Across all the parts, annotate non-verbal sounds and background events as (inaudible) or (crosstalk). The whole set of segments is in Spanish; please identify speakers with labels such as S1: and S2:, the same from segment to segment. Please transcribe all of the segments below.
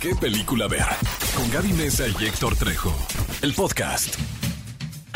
S1: ¿Qué película ver? Con Gaby Mesa y Héctor Trejo. El podcast.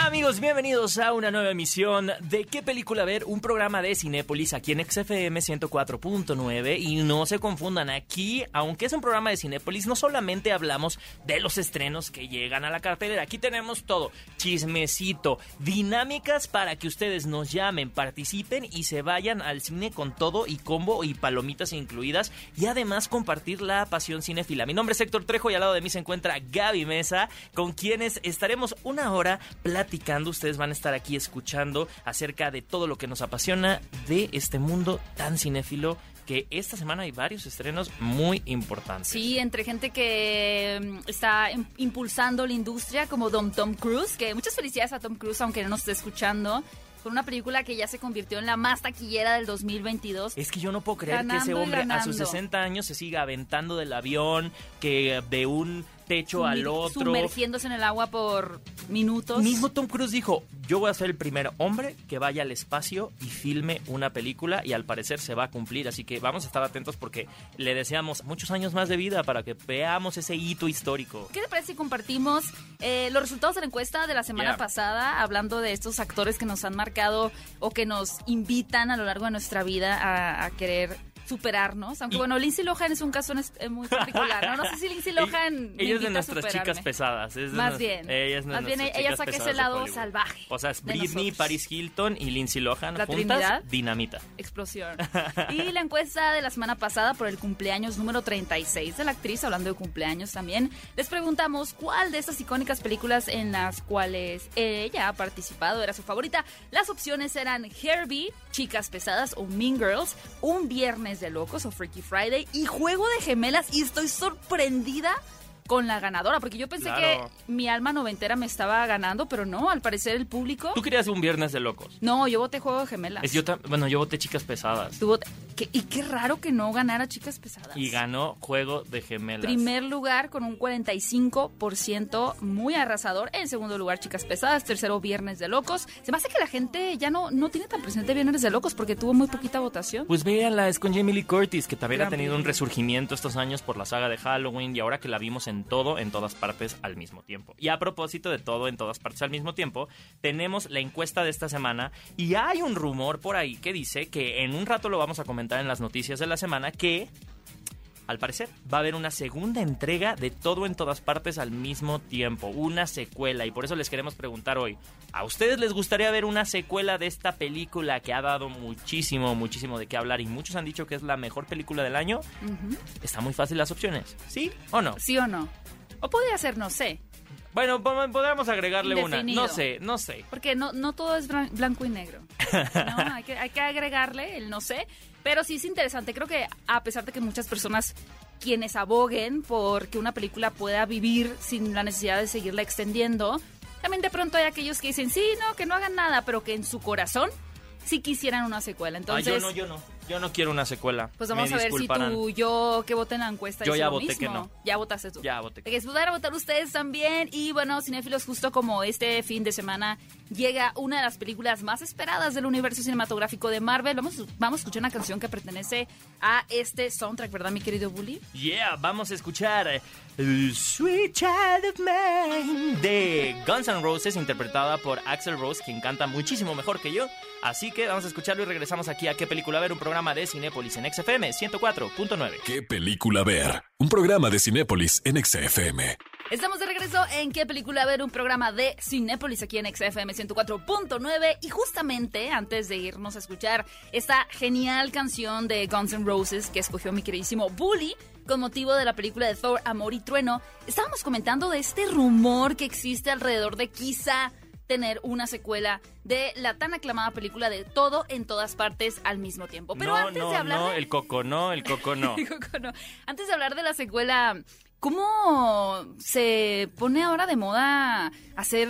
S2: Amigos, bienvenidos a una nueva emisión de ¿Qué película ver? Un programa de Cinépolis aquí en XFM 104.9 y no se confundan, aquí, aunque es un programa de Cinépolis, no solamente hablamos de los estrenos que llegan a la cartelera, aquí tenemos todo, chismecito, dinámicas para que ustedes nos llamen, participen y se vayan al cine con todo y combo y palomitas incluidas y además compartir la pasión cinéfila. Mi nombre es Héctor Trejo y al lado de mí se encuentra Gaby Mesa, con quienes estaremos una hora platicando Ustedes van a estar aquí escuchando acerca de todo lo que nos apasiona de este mundo tan cinéfilo que esta semana hay varios estrenos muy importantes.
S3: Sí, entre gente que mm, está im- impulsando la industria, como Don Tom Cruise, que muchas felicidades a Tom Cruise, aunque no nos esté escuchando, con una película que ya se convirtió en la más taquillera del 2022.
S2: Es que yo no puedo creer que ese hombre a sus 60 años se siga aventando del avión, que de un techo al otro.
S3: Sumergiéndose en el agua por minutos.
S2: Mismo Tom Cruise dijo, yo voy a ser el primer hombre que vaya al espacio y filme una película y al parecer se va a cumplir, así que vamos a estar atentos porque le deseamos muchos años más de vida para que veamos ese hito histórico.
S3: ¿Qué te parece si compartimos eh, los resultados de la encuesta de la semana
S2: Yeah.
S3: pasada, hablando de estos actores que nos han marcado o que nos invitan a lo largo de nuestra vida a, a querer superarnos? Aunque
S2: Y-
S3: bueno, Lindsay Lohan es un caso muy particular, ¿no? No sé si Lindsay (laughs) Lohan
S2: Ella es de nuestras chicas pesadas. es
S3: Más
S2: nos-
S3: bien.
S2: Ella es
S3: Más bien, ella saca ese lado salvaje
S2: O sea, es Britney. Paris Hilton y Lindsay Lohan
S3: La
S2: juntas,
S3: Trinidad.
S2: dinamita.
S3: Explosión. (laughs) Y la encuesta de la semana pasada por el cumpleaños número 36 de la actriz, hablando de cumpleaños también, les preguntamos cuál de estas icónicas películas en las cuales ella ha participado era su favorita. Las opciones eran Herbie, Chicas Pesadas o Mean Girls, Un Viernes de Locos o Freaky Friday. Y Juego de Gemelas y estoy sorprendida con la ganadora, porque yo pensé
S2: Claro.
S3: que mi alma noventera me estaba ganando, pero no, al parecer el público...
S2: Tú querías un viernes de locos.
S3: No, yo voté Juego de Gemelas.
S2: Es yo tam- bueno, yo voté chicas pesadas.
S3: Tú vot- que- y qué raro que no ganara Chicas Pesadas.
S2: Y ganó Juego de Gemelas.
S3: Primer lugar con un 45% muy arrasador. En segundo lugar, Chicas Pesadas. Tercero, Viernes de Locos. Se me hace que la gente ya no, no tiene tan presente Viernes de Locos porque tuvo muy poquita votación.
S2: Pues véanla, es con Jamie Lee Curtis, que también
S3: Gran
S2: ha tenido un resurgimiento estos años por la saga de Halloween y ahora que la vimos en todo, en todas partes al mismo tiempo. Y a propósito de todo, en todas partes al mismo tiempo, tenemos la encuesta de esta semana y hay un rumor por ahí que dice que en un rato lo vamos a comentar en las noticias de la semana que al parecer, va a haber una segunda entrega de todo en todas partes al mismo tiempo, una secuela, y por eso les queremos preguntar hoy, ¿a ustedes les gustaría ver una secuela de esta película que ha dado muchísimo, muchísimo de qué hablar y muchos han dicho que es la mejor película del año? Está muy fácil las opciones, ¿sí o no?
S3: ¿Sí o no? O podría ser, no sé.
S2: Bueno, po- podríamos agregarle una, no sé, no sé.
S3: Porque no, no todo es blan- blanco y negro. (laughs) ¿no? Hay, que, hay que agregarle el no sé. Pero sí es interesante. Creo que a pesar de que muchas personas quienes aboguen por que una película pueda vivir sin la necesidad de seguirla extendiendo, también de pronto hay aquellos que dicen, sí, no, que no hagan nada, pero que en su corazón sí quisieran una secuela.
S2: Ah,
S3: Entonces,
S2: yo no, yo no, yo no quiero una secuela.
S3: pues vamos
S2: Me
S3: a ver si tú, yo, que voté en la encuesta,
S2: Yo ya
S3: lo
S2: voté
S3: mismo.
S2: que no.
S3: Ya votaste tú.
S2: Ya voté.
S3: Que poder votar ustedes también. Y bueno, cinéfilos, justo como este fin de semana llega una de las películas más esperadas del universo cinematográfico de Marvel. Vamos, vamos a escuchar una canción que pertenece a este soundtrack, ¿verdad, mi querido Bully?
S2: Yeah, vamos a escuchar Sweet Child of Mine de Guns N' Roses, interpretada por Axel Rose, quien canta muchísimo mejor que yo. Así que vamos a escucharlo y regresamos aquí a ¿Qué película ver? Un programa de Cinépolis en XFM 104.9.
S1: ¿Qué película ver? Un programa de Cinépolis en XFM.
S3: Estamos de regreso en ¿Qué película ver? Un programa de Cinépolis aquí en XFM 104.9 y justamente antes de irnos a escuchar esta genial canción de Guns N' Roses que escogió mi queridísimo Bully con motivo de la película de Thor, Amor y Trueno, estábamos comentando de este rumor que existe alrededor de quizá tener una secuela de la tan aclamada película de todo en todas partes al mismo tiempo. Pero
S2: no,
S3: antes
S2: no,
S3: de hablar
S2: no,
S3: de...
S2: el coco no, el coco no. (laughs)
S3: Coco, no. Antes de hablar de la secuela, ¿cómo se pone ahora de moda hacer,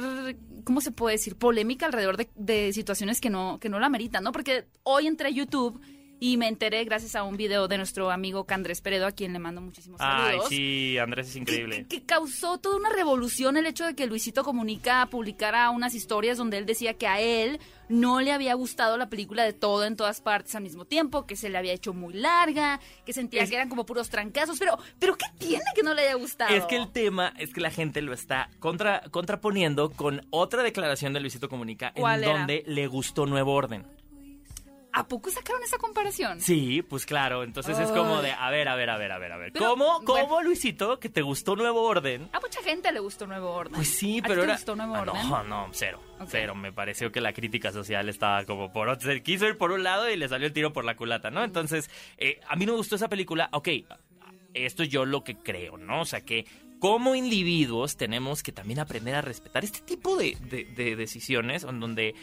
S3: cómo se puede decir, polémica alrededor de, de situaciones que no, que no la meritan, ¿no? Porque hoy entre YouTube y me enteré gracias a un video de nuestro amigo Candrés Peredo, a quien le mando muchísimos
S2: Ay,
S3: saludos.
S2: sí, Andrés es increíble.
S3: Que, que causó toda una revolución el hecho de que Luisito Comunica publicara unas historias donde él decía que a él no le había gustado la película de todo en todas partes al mismo tiempo, que se le había hecho muy larga, que sentía
S2: Es-
S3: que eran como puros trancazos, pero, pero ¿qué tiene que no le haya gustado?
S2: Es que el tema es que la gente lo está contra, contraponiendo con otra declaración de Luisito Comunica en donde le gustó Nuevo Orden.
S3: ¿A poco sacaron esa comparación?
S2: Sí, pues claro, entonces es como de, a ver, a ver, a ver, a ver, a ver. ¿Cómo, cómo
S3: bueno.
S2: Luisito, que te gustó Nuevo Orden?
S3: A mucha gente le gustó Nuevo Orden.
S2: Pues sí,
S3: ¿A ti
S2: pero
S3: te
S2: era...
S3: gustó Nuevo
S2: Ah,
S3: Orden?
S2: No, no, cero, cero. Me pareció que la crítica social estaba como por otro... Se quiso ir por un lado y le salió el tiro por la culata, ¿no? Entonces, eh, a mí no me gustó esa película. Ok, esto es yo lo que creo, ¿no? O sea que como individuos tenemos que también aprender a respetar este tipo de, de- de decisiones en donde,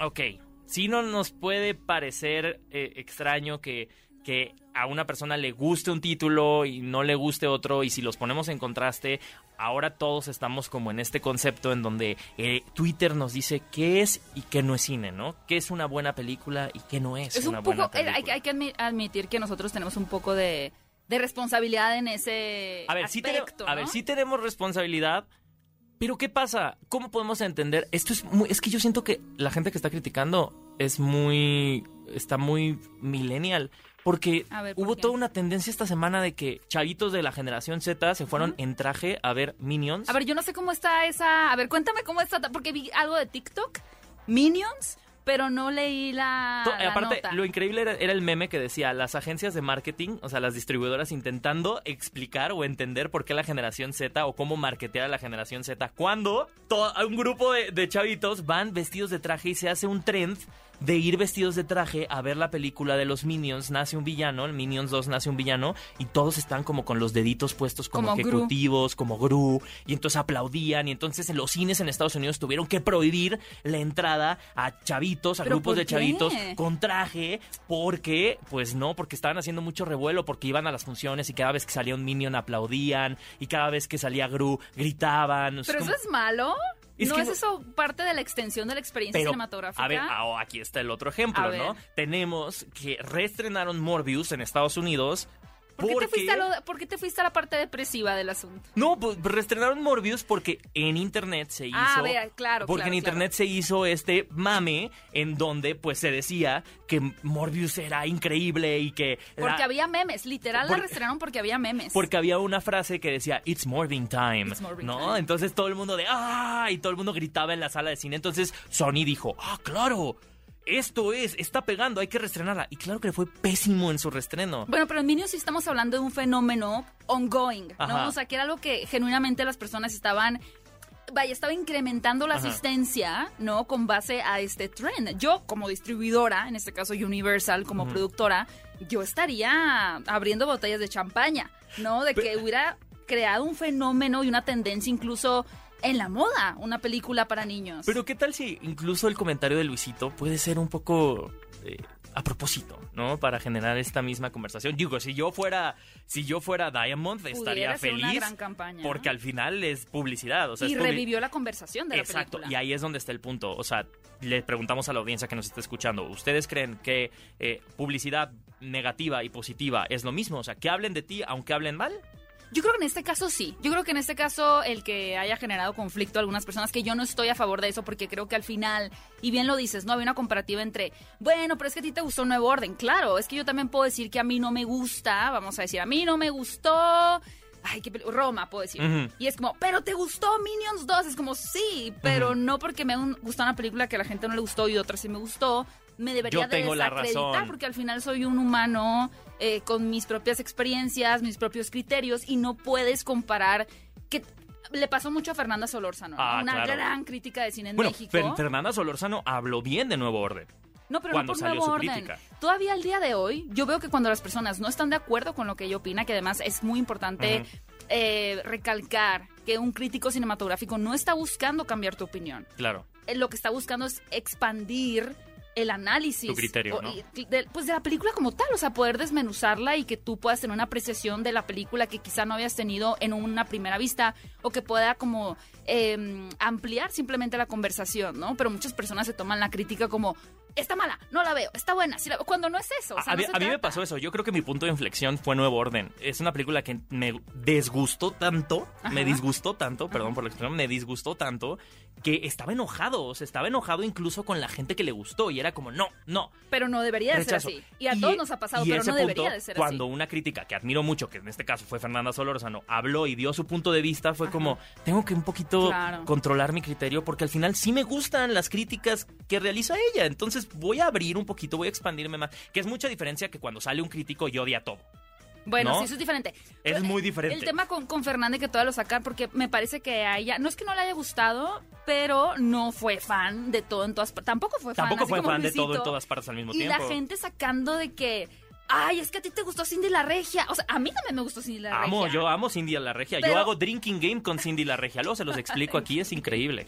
S2: ok, sí no nos puede parecer eh, extraño que, que a una persona le guste un título y no le guste otro y si los ponemos en contraste, ahora todos estamos como en este concepto en donde eh, Twitter nos dice qué es y qué no es cine, ¿no? ¿Qué es una buena película y qué no es,
S3: Es
S2: una
S3: un
S2: buena
S3: poco, eh,
S2: película?
S3: hay, que- hay que admi- admitir que nosotros tenemos un poco de, de responsabilidad en ese
S2: A ver, sí tenemos,
S3: aspecto,
S2: a ver, sí tenemos responsabilidad, pero ¿qué pasa? ¿Cómo podemos entender? Esto es muy, es que yo siento que la gente que está criticando es muy, está muy millennial. Porque
S3: A ver, ¿por
S2: hubo
S3: qué?
S2: toda una tendencia esta semana de que chavitos de la generación Z se fueron en traje a ver Minions.
S3: A ver, yo no sé cómo está esa... A ver, cuéntame cómo está, porque vi algo de TikTok, Minions, pero no leí la,
S2: To-
S3: la
S2: aparte,
S3: nota.
S2: lo increíble era, era el meme que decía las agencias de marketing, o sea, las distribuidoras intentando explicar o entender por qué la generación Z o cómo marketear a la generación Z cuando un grupo de, de chavitos van vestidos de traje y se hace un trend de ir vestidos de traje a ver la película de los Minions, nace un villano, el Minions 2 nace un villano y todos están como con los deditos puestos como,
S3: Como Gru.
S2: ejecutivos, como Gru, y entonces aplaudían y entonces en los cines en Estados Unidos tuvieron que prohibir la entrada a chavitos, a
S3: ¿Pero
S2: grupos de chavitos con traje porque, pues no, porque estaban haciendo mucho revuelo, porque iban a las funciones y cada vez que salía un Minion aplaudían y cada vez que salía Gru gritaban. o sea,
S3: ¿Pero
S2: como-
S3: eso es malo?
S2: Es
S3: ¿No
S2: que
S3: es eso parte de la extensión de la experiencia
S2: pero,
S3: cinematográfica?
S2: a ver, ah, aquí está el otro ejemplo. ¿no? Tenemos que reestrenaron Morbius en Estados Unidos.
S3: ¿Por, qué te fuiste a lo- por qué te fuiste a la parte depresiva del asunto?
S2: No, pues reestrenaron Morbius porque en internet se hizo.
S3: Ah, ver, claro,
S2: Porque
S3: claro,
S2: en internet se hizo este mame en donde pues se decía que Morbius era increíble y que. la-
S3: Porque había memes, literal la reestrenaron porque había memes.
S2: porque había una frase que decía It's Morbin Time,
S3: It's Morbin
S2: ¿no?
S3: time.
S2: Entonces todo el mundo de ¡ah! y todo el mundo gritaba en la sala de cine. Entonces Sony dijo ¡ah, claro! Esto es, está pegando, hay que reestrenarla. Y claro que le fue pésimo en su reestreno.
S3: Bueno, pero en Minions sí estamos hablando de un fenómeno ongoing,
S2: Ajá.
S3: ¿no? O sea, que era algo que genuinamente las personas estaban vaya, estaba incrementando la
S2: Ajá.
S3: asistencia, ¿no? Con base a este trend. Yo, como distribuidora, en este caso Universal, como productora, yo estaría abriendo botellas de champaña, ¿no? De que hubiera creado un fenómeno y una tendencia incluso en la moda, una película para niños.
S2: Pero qué tal si incluso el comentario de Luisito puede ser un poco eh, a propósito, ¿no? Para generar esta misma conversación. Digo, si yo fuera, si yo fuera Diamond, estaría
S3: Pudiera
S2: feliz.
S3: una gran campaña.
S2: Porque al final es publicidad. O sea,
S3: y revivió la conversación de la
S2: Exacto,
S3: película.
S2: y ahí es donde está el punto. O sea, le preguntamos a la audiencia que nos está escuchando, ¿ustedes creen que eh, publicidad negativa y positiva es lo mismo? O sea, que hablen de ti aunque hablen mal.
S3: Yo creo que en este caso sí. Yo creo que en este caso el que haya generado conflicto a algunas personas, que yo no estoy a favor de eso porque creo que al final, y bien lo dices, no había una comparativa entre, bueno, pero es que a ti te gustó nuevo orden. Claro, es que yo también puedo decir que a mí no me gusta, vamos a decir, a mí no me gustó. Ay, qué Roma, puedo decir. Y es como, pero te gustó Minions 2. Es como, sí, pero no porque me gustó una película que a la gente no le gustó y otra sí me gustó, me debería
S2: Yo
S3: de
S2: la
S3: desacreditar
S2: razón.
S3: porque al final soy un humano eh, con mis propias experiencias, mis propios criterios y no puedes comparar que le pasó mucho a Fernanda Solórzano, ¿no?
S2: Ah,
S3: una
S2: claro.
S3: gran crítica de cine en
S2: Bueno,
S3: México.
S2: Fer- Fernanda Solórzano habló bien de Nuevo Orden.
S3: No, pero
S2: cuando
S3: no por
S2: salió
S3: nuevo
S2: su
S3: orden.
S2: crítica.
S3: Todavía al día de hoy, yo veo que cuando las personas no están de acuerdo con lo que ella opina, que además es muy importante eh, recalcar que un crítico cinematográfico no está buscando cambiar tu opinión.
S2: Claro.
S3: Eh, Lo que está buscando es expandir el análisis.
S2: Tu criterio,
S3: de- pues de la película como tal, o sea, poder desmenuzarla y que tú puedas tener una apreciación de la película que quizá no habías tenido en una primera vista o que pueda como eh, ampliar simplemente la conversación, ¿no? Pero muchas personas se toman la crítica como está mala, no la veo, está buena, la veo", cuando no es eso. o sea,
S2: a,
S3: no
S2: mí-
S3: se
S2: a mí me pasó eso. Yo creo que mi punto de inflexión fue Nuevo Orden. Es una película que me desgustó tanto, me disgustó tanto, perdón por la expresión, me disgustó tanto que estaba enojado. O sea, estaba enojado incluso con la gente que le gustó y era como, no, no.
S3: Pero no debería de ser así. Y a todos nos ha pasado, pero no debería
S2: punto,
S3: de ser
S2: cuando
S3: así.
S2: una crítica que admiro mucho, que en este caso fue Fernanda Solórzano, habló y dio su punto de vista, fue como, tengo que un poquito
S3: Claro.
S2: controlar mi criterio porque al final sí me gustan las críticas que realiza ella. Entonces voy a abrir un poquito, voy a expandirme más. Que es mucha diferencia que cuando sale un crítico y odia todo.
S3: Bueno,
S2: ¿no?
S3: sí, eso es diferente.
S2: Es
S3: Pero,
S2: muy diferente.
S3: El tema con, con Fernández que todas lo sacan porque me parece que a ella, no es que no le haya gustado, pero no fue fan de todo en todas partes. Tampoco fue fan.
S2: Tampoco fue fan de todo en todas partes al mismo
S3: Y
S2: tiempo.
S3: la gente sacando de que, ay, es que a ti te gustó Cindy la Regia. O sea, a mí también me gustó Cindy la
S2: Amo,
S3: Regia.
S2: yo amo Cindy la Regia.
S3: Pero-
S2: Yo hago drinking game con Cindy la Regia. Luego se los explico aquí, es increíble.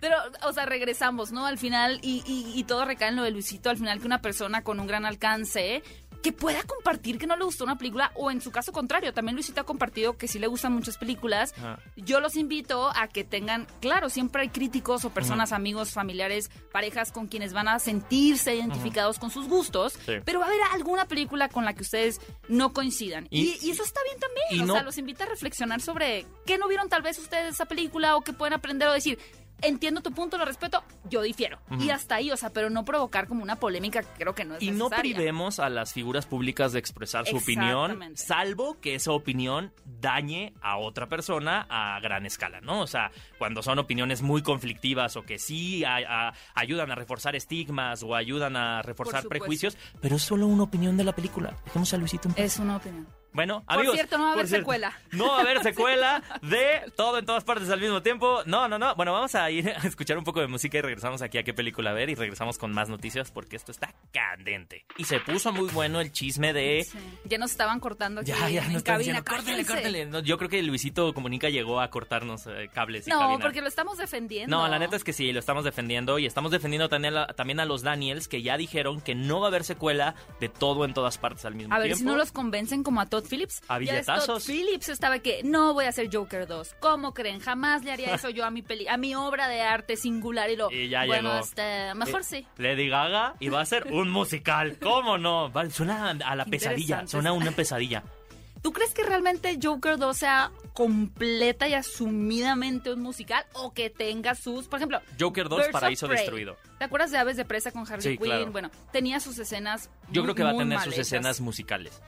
S3: Pero, o sea, regresamos, ¿no? Al final, y, y- y todo recae en lo de Luisito, al final que una persona con un gran alcance que pueda compartir que no le gustó una película, o en su caso contrario, también Luisito ha compartido que sí le gustan muchas películas. Yo los invito a que tengan, claro, siempre hay críticos o personas, amigos, familiares, parejas con quienes van a sentirse identificados con sus gustos,
S2: Sí.
S3: pero va a haber alguna película con la que ustedes no coincidan. Y,
S2: Y-
S3: y eso está bien también, o
S2: no-
S3: sea, los invita a reflexionar sobre qué no vieron tal vez ustedes de esa película o qué pueden aprender o decir. Entiendo tu punto, lo respeto, yo difiero. Y hasta ahí, o sea, pero no provocar como una polémica que creo que no es
S2: Y no privemos a las figuras públicas de expresar su opinión, salvo que esa opinión dañe a otra persona a gran escala, ¿no? O sea, cuando son opiniones muy conflictivas o que sí a- a- ayudan a reforzar estigmas o ayudan a reforzar prejuicios, pero es solo una opinión de la película. Dejemos a Luisito en paz.
S3: Es una opinión.
S2: Bueno,
S3: Por
S2: amigos.
S3: cierto, no va a
S2: por
S3: haber
S2: cierto,
S3: secuela.
S2: No va a haber (laughs) secuela de todo en todas partes al mismo tiempo. No, no, no. Bueno, vamos a ir a escuchar un poco de música y regresamos aquí a qué película ver y regresamos con más noticias porque esto está candente. Y se puso muy bueno el chisme de...
S3: Sí. Ya nos estaban cortando aquí
S2: Ya, ya,
S3: en
S2: nos
S3: cabina.
S2: diciendo, córtale,
S3: cállense".
S2: córtale. No, yo creo que Luisito Comunica llegó a cortarnos eh, cables y
S3: No,
S2: cabina.
S3: porque lo estamos defendiendo.
S2: No, la neta es que sí, lo estamos defendiendo y estamos defendiendo también a, también a los Daniels que ya dijeron que no va a haber secuela de todo en todas partes al mismo
S3: A ver
S2: tiempo.
S3: si no los convencen como a Todd Phillips.
S2: A billetazos.
S3: Todd Phillips estaba que no voy a hacer Joker 2. ¿Cómo creen? Jamás le haría eso yo a mi peli, a mi obra de arte singular y lo.
S2: Y ya
S3: bueno,
S2: llegó.
S3: este, mejor
S2: Eh,
S3: sí.
S2: Lady Gaga y va a ser un musical. ¿Cómo no? Va- Suena a la pesadilla. Suena a una pesadilla.
S3: ¿Tú crees que realmente Joker 2 sea completa y asumidamente un musical o que tenga sus, por ejemplo,
S2: Joker 2,
S3: Birds
S2: Paraíso. Destruido.
S3: ¿Te acuerdas de Aves de Presa con Harley
S2: Sí,
S3: Quinn?
S2: claro.
S3: Bueno, tenía sus escenas.
S2: Yo
S3: muy-
S2: creo que va a tener sus escenas musicales.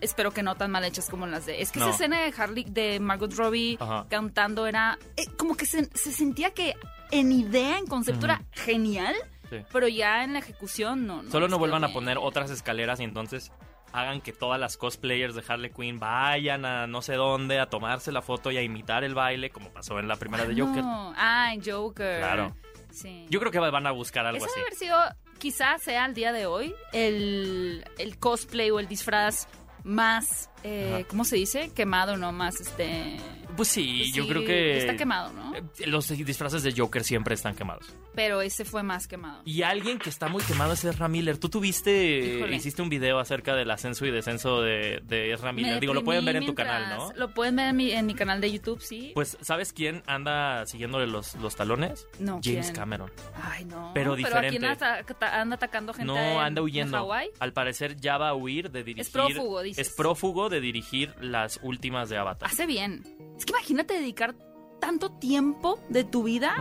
S3: Espero que no tan mal hechas como las de. Es que
S2: No.
S3: esa escena de Harley, de Margot Robbie
S2: Ajá.
S3: cantando era. eh, como que se, se sentía que en idea, en concepto era genial,
S2: Sí.
S3: pero ya en la ejecución no.
S2: Solo
S3: les
S2: no vuelvan a poner otras escaleras y entonces hagan que todas las cosplayers de Harley Quinn vayan a no sé dónde a tomarse la foto y a imitar el baile como pasó en la primera de Joker.
S3: No. Ah, en Joker.
S2: Claro.
S3: Sí.
S2: Yo creo que van a buscar algo así.
S3: debe haber sido, quizás sea al día de hoy, el, el cosplay o el disfraz más, eh. ¿cómo se dice? Quemado, ¿no? Más, este...
S2: Pues sí,
S3: pues
S2: yo creo que
S3: Está quemado, ¿no?
S2: eh, los disfraces de Joker siempre están quemados.
S3: Pero ese fue más quemado.
S2: Y alguien que está muy quemado es Ezra Miller. Tú tuviste,
S3: Híjole.
S2: hiciste un video acerca del ascenso y descenso de, de Ezra
S3: Me
S2: Miller. Digo, lo pueden ver en tu canal, ¿no?
S3: Lo pueden ver en mi, en mi canal de YouTube, sí.
S2: Pues, ¿sabes quién anda siguiéndole los, los talones?
S3: No,
S2: James
S3: ¿quién?
S2: Cameron.
S3: Ay, no.
S2: pero
S3: ¿a
S2: diferente.
S3: quién ata- anda atacando gente
S2: No,
S3: en-
S2: anda
S3: en
S2: huyendo.
S3: Hawái?
S2: Al parecer ya va a huir de dirigir.
S3: prófugo, dices.
S2: Es prófugo de dirigir las últimas de Avatar.
S3: Hace bien. Es que imagínate dedicar tanto tiempo de tu vida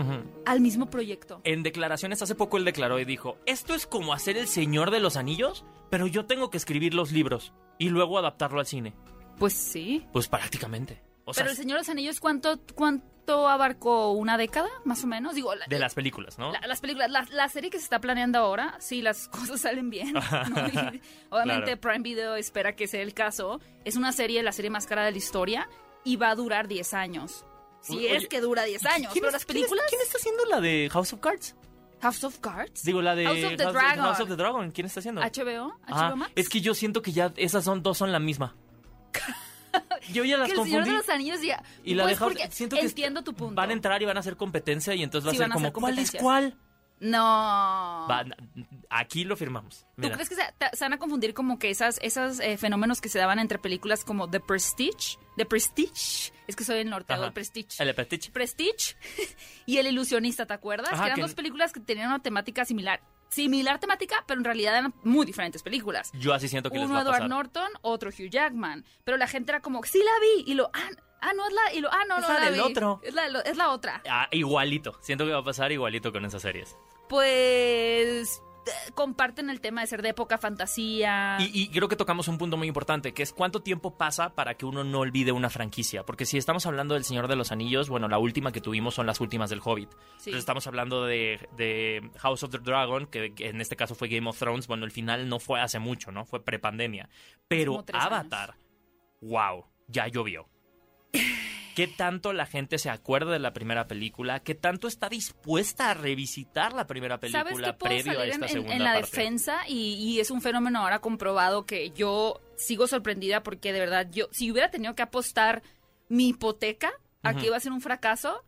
S3: al mismo proyecto.
S2: En declaraciones hace poco él declaró y dijo, esto es como hacer el Señor de los Anillos, pero yo tengo que escribir los libros y luego adaptarlo al cine.
S3: Pues sí.
S2: Pues prácticamente. O sea,
S3: Pero el Señor de los Anillos, ¿cuánto, ¿cuánto abarcó? ¿Una década, más o menos? Digo, la-
S2: de las películas, ¿no?
S3: la- las películas, la, la serie que se está planeando ahora, sí, las (laughs) cosas salen bien. (laughs) obviamente
S2: Claro.
S3: Prime Video espera que sea el caso. Es una serie, la serie más cara de la historia, y va a durar 10 años. Si
S2: Oye,
S3: es que dura 10 años.
S2: ¿Quién
S3: Pero
S2: es-
S3: las
S2: quién es-
S3: películas...
S2: ¿Quién está haciendo la de House of Cards?
S3: House of Cards.
S2: Digo, la de
S3: House of the Dragon.
S2: House of the Dragon. ¿Quién está haciendo?
S3: HBO. HBO
S2: Ah,
S3: Max.
S2: es que yo siento que ya esas son dos son la misma. (laughs) Yo ya las
S3: que el Señor
S2: confundí.
S3: de los Anillos ya...
S2: Y la
S3: pues
S2: de House,
S3: porque
S2: siento que
S3: entiendo tu punto.
S2: van a entrar y van a hacer competencia y entonces va
S3: Sí,
S2: a ser como ¿cuál es cuál?
S3: No.
S2: Va, aquí lo firmamos.
S3: ¿Tú crees que se, te- se van a confundir como que esas, esos eh, fenómenos que se daban entre películas como The Prestige? The Prestige. Es que soy del norte, el Prestige.
S2: El Petit.
S3: Prestige (laughs) y El Ilusionista, ¿te acuerdas?
S2: Ajá,
S3: que eran
S2: que-
S3: dos películas que tenían una temática similar. similar temática, pero en realidad eran muy diferentes películas.
S2: Yo así siento que les
S3: Uno
S2: va a
S3: Edward. Norton, otro Hugh Jackman. Pero la gente era como, sí la vi. Y lo, ah, ah, no es la, y lo, ah, no,
S2: Es
S3: no
S2: la
S3: la
S2: del
S3: vi.
S2: otro.
S3: Es la, es la otra.
S2: Ah, igualito. Siento que va a pasar igualito con esas series.
S3: Pues eh, comparten el tema de ser de época fantasía.
S2: Y, y creo que tocamos un punto muy importante, que es cuánto tiempo pasa para que uno no olvide una franquicia. Porque si estamos hablando del Señor de los Anillos, bueno, la última que tuvimos son las últimas del Hobbit.
S3: Sí.
S2: Entonces estamos hablando de, de House of the Dragon, que, que en este caso fue Game of Thrones. Bueno, el final no fue hace mucho, ¿no? Fue prepandemia. Pero Avatar, wow, ya llovió. ¿Qué tanto la gente se acuerda de la primera película? ¿Qué tanto está dispuesta a revisitar la primera
S3: ¿Sabes qué
S2: película
S3: puedo
S2: previo a esta
S3: en,
S2: segunda
S3: en la
S2: parte?
S3: defensa? Y, y es un fenómeno ahora comprobado que yo sigo sorprendida porque de verdad yo, si hubiera tenido que apostar mi hipoteca a que iba a ser un fracaso,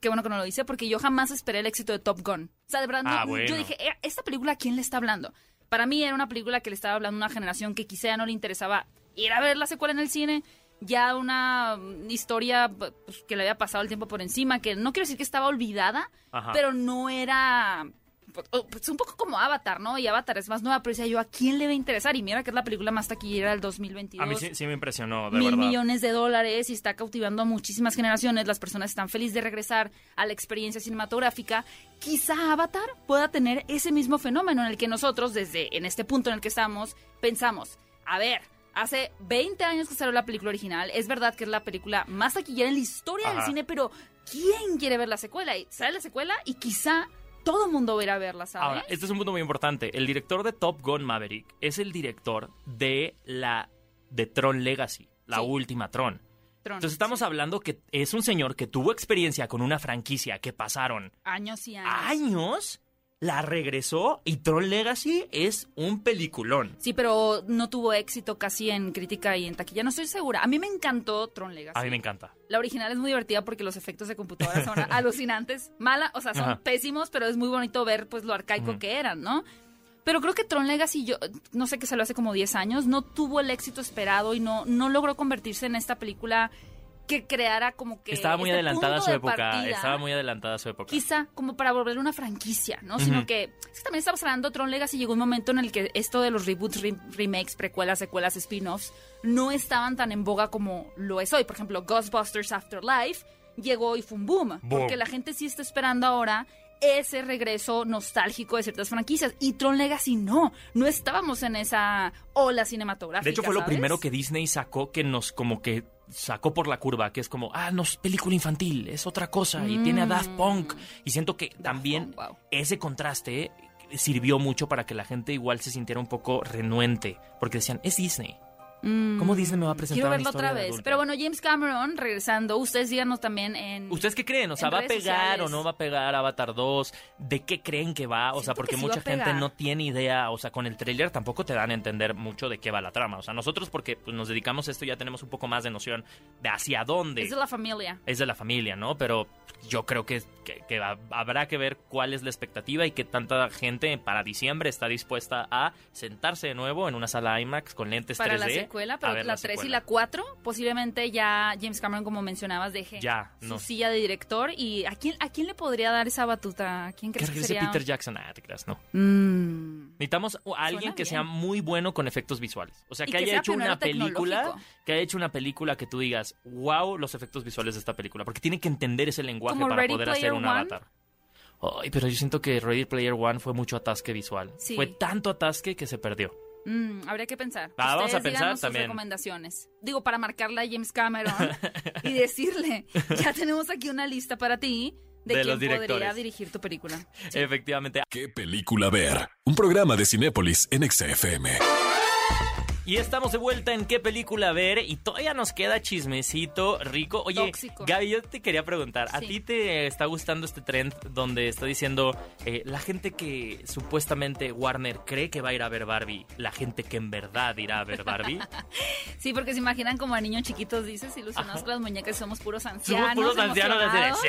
S3: qué bueno que no lo hice porque yo jamás esperé el éxito de Top Gun. O sea, de verdad, no-
S2: Ah, bueno.
S3: yo dije, "Eh, ¿esta película a quién le está hablando? Para mí era una película que le estaba hablando a una generación que quizá no le interesaba ir a ver la secuela en el cine. Ya una historia pues, que le había pasado el tiempo por encima, que no quiero decir que estaba olvidada,
S2: Ajá.
S3: pero no era pues, pues, un poco como Avatar, ¿no? Y Avatar es más nueva, pero decía yo, ¿a quién le va a interesar? Y mira que es la película más taquillera del 2022.
S2: A mí sí, sí me impresionó, de
S3: Mil
S2: verdad.
S3: millones de dólares y está cautivando a muchísimas generaciones. Las personas están felices de regresar a la experiencia cinematográfica. Quizá Avatar pueda tener ese mismo fenómeno en el que nosotros, desde en este punto en el que estamos, pensamos, a ver, hace 20 años que salió la película original, es verdad que es la película más taquillera en la historia del cine, pero ¿quién quiere ver la secuela? Y sale la secuela y quizá todo el mundo va a ir a verla, ¿sabes?
S2: Ahora, este es un punto muy importante. El director de Top Gun Maverick es el director de la de Tron Legacy, la
S3: Sí.
S2: última Tron.
S3: Tron,
S2: Entonces estamos
S3: sí.
S2: hablando que es un señor que tuvo experiencia con una franquicia que pasaron
S3: años y años.
S2: años, la regresó y Tron Legacy es un peliculón.
S3: Sí, pero no tuvo éxito casi en crítica y en taquilla. No estoy segura. A mí me encantó Tron Legacy.
S2: A mí me encanta.
S3: La original es muy divertida porque los efectos de computadora son (laughs) alucinantes. Mala, o sea, son
S2: Ajá.
S3: pésimos, pero es muy bonito ver pues lo arcaico que eran, ¿no? Pero creo que Tron Legacy, yo no sé que salió hace como 10 años, no tuvo el éxito esperado y no, no logró convertirse en esta película que creara como que.
S2: Estaba muy
S3: este
S2: adelantada
S3: punto
S2: su
S3: de
S2: época.
S3: partida
S2: Estaba muy adelantada su época.
S3: quizá como para volver una franquicia, ¿no? Sino que, es que también estamos hablando de Tron Legacy, llegó un momento en el que esto de los reboots, re- remakes, precuelas, secuelas, spin-offs, no estaban tan en boga como lo es hoy. Por ejemplo, Ghostbusters Afterlife llegó y fue un boom,
S2: Boom.
S3: porque la gente sí está esperando ahora ese regreso nostálgico de ciertas franquicias. Y Tron Legacy no, no estábamos en esa ola cinematográfica.
S2: De hecho, fue lo primero que Disney sacó que nos como que sacó por la curva, que es como, ah, no es película infantil, es otra cosa, y tiene a Daft. Punk. Y siento que también
S3: Punk, wow.
S2: ese contraste sirvió mucho para que la gente igual se sintiera un poco renuente, porque decían, es Disney. ¿Cómo Disney me va a presentar
S3: Quiero verlo otra vez. Pero bueno, James Cameron, regresando, ustedes díganos también en...
S2: ¿Ustedes qué creen? O sea, ¿va a pegar
S3: sociales.
S2: o no va a pegar Avatar 2? ¿De qué creen que va? O sea, porque
S3: sí
S2: mucha gente no tiene idea. O sea, con el tráiler tampoco te dan a entender mucho de qué va la trama. O sea, nosotros porque pues, nos dedicamos a esto ya tenemos un poco más de noción de hacia dónde
S3: Es de la familia.
S2: es de la familia, ¿no? Pero yo creo que, que- que ha- habrá que ver cuál es la expectativa y qué tanta gente para diciembre está dispuesta a sentarse de nuevo en una sala IMAX con lentes
S3: para
S2: 3D.
S3: La secuela, pero
S2: ver
S3: la 3 y la 4, posiblemente ya James Cameron, como mencionabas, deje
S2: Ya,
S3: su silla de director. ¿Y a quién, a quién le podría dar esa batuta? ¿A quién
S2: Que
S3: crees que
S2: regrese
S3: sería?
S2: Peter Jackson. Ah, te creas, no.
S3: Mm.
S2: Necesitamos a alguien
S3: Suena
S2: que
S3: bien.
S2: sea muy bueno con efectos visuales. O sea, que,
S3: que
S2: haya hecho una película, que haya hecho una película que tú digas, wow, los efectos visuales de esta película, porque tiene que entender ese lenguaje
S3: Como
S2: para
S3: Ready
S2: poder
S3: Player
S2: hacer un
S3: One.
S2: avatar. Ay, pero yo siento que Ready Player One fue mucho atasque visual.
S3: Sí.
S2: Fue tanto atasque que se perdió.
S3: Mm, habría que pensar.
S2: Ah, vamos a pensar
S3: sus
S2: también.
S3: recomendaciones. Digo, para marcarle a James Cameron (laughs) y decirle, ya tenemos aquí una lista para ti de,
S2: De
S3: quién
S2: los
S3: podría dirigir tu película. (laughs)
S2: Efectivamente.
S1: ¿Qué película ver? Un programa de Cinépolis en XFM.
S2: Y estamos de vuelta en qué película ver y todavía nos queda chismecito rico. Oye,
S3: Tóxico.
S2: Gaby, yo te quería preguntar, ¿a
S3: Sí.
S2: ti te está gustando este trend donde está diciendo eh, la gente que supuestamente Warner cree que va a ir a ver Barbie, la gente que en verdad irá a ver Barbie? (laughs)
S3: Sí, porque se imaginan como a niños chiquitos, dices, ilusionados con las muñecas somos puros ancianos.
S2: Somos puros ancianos así de,
S3: emocionados.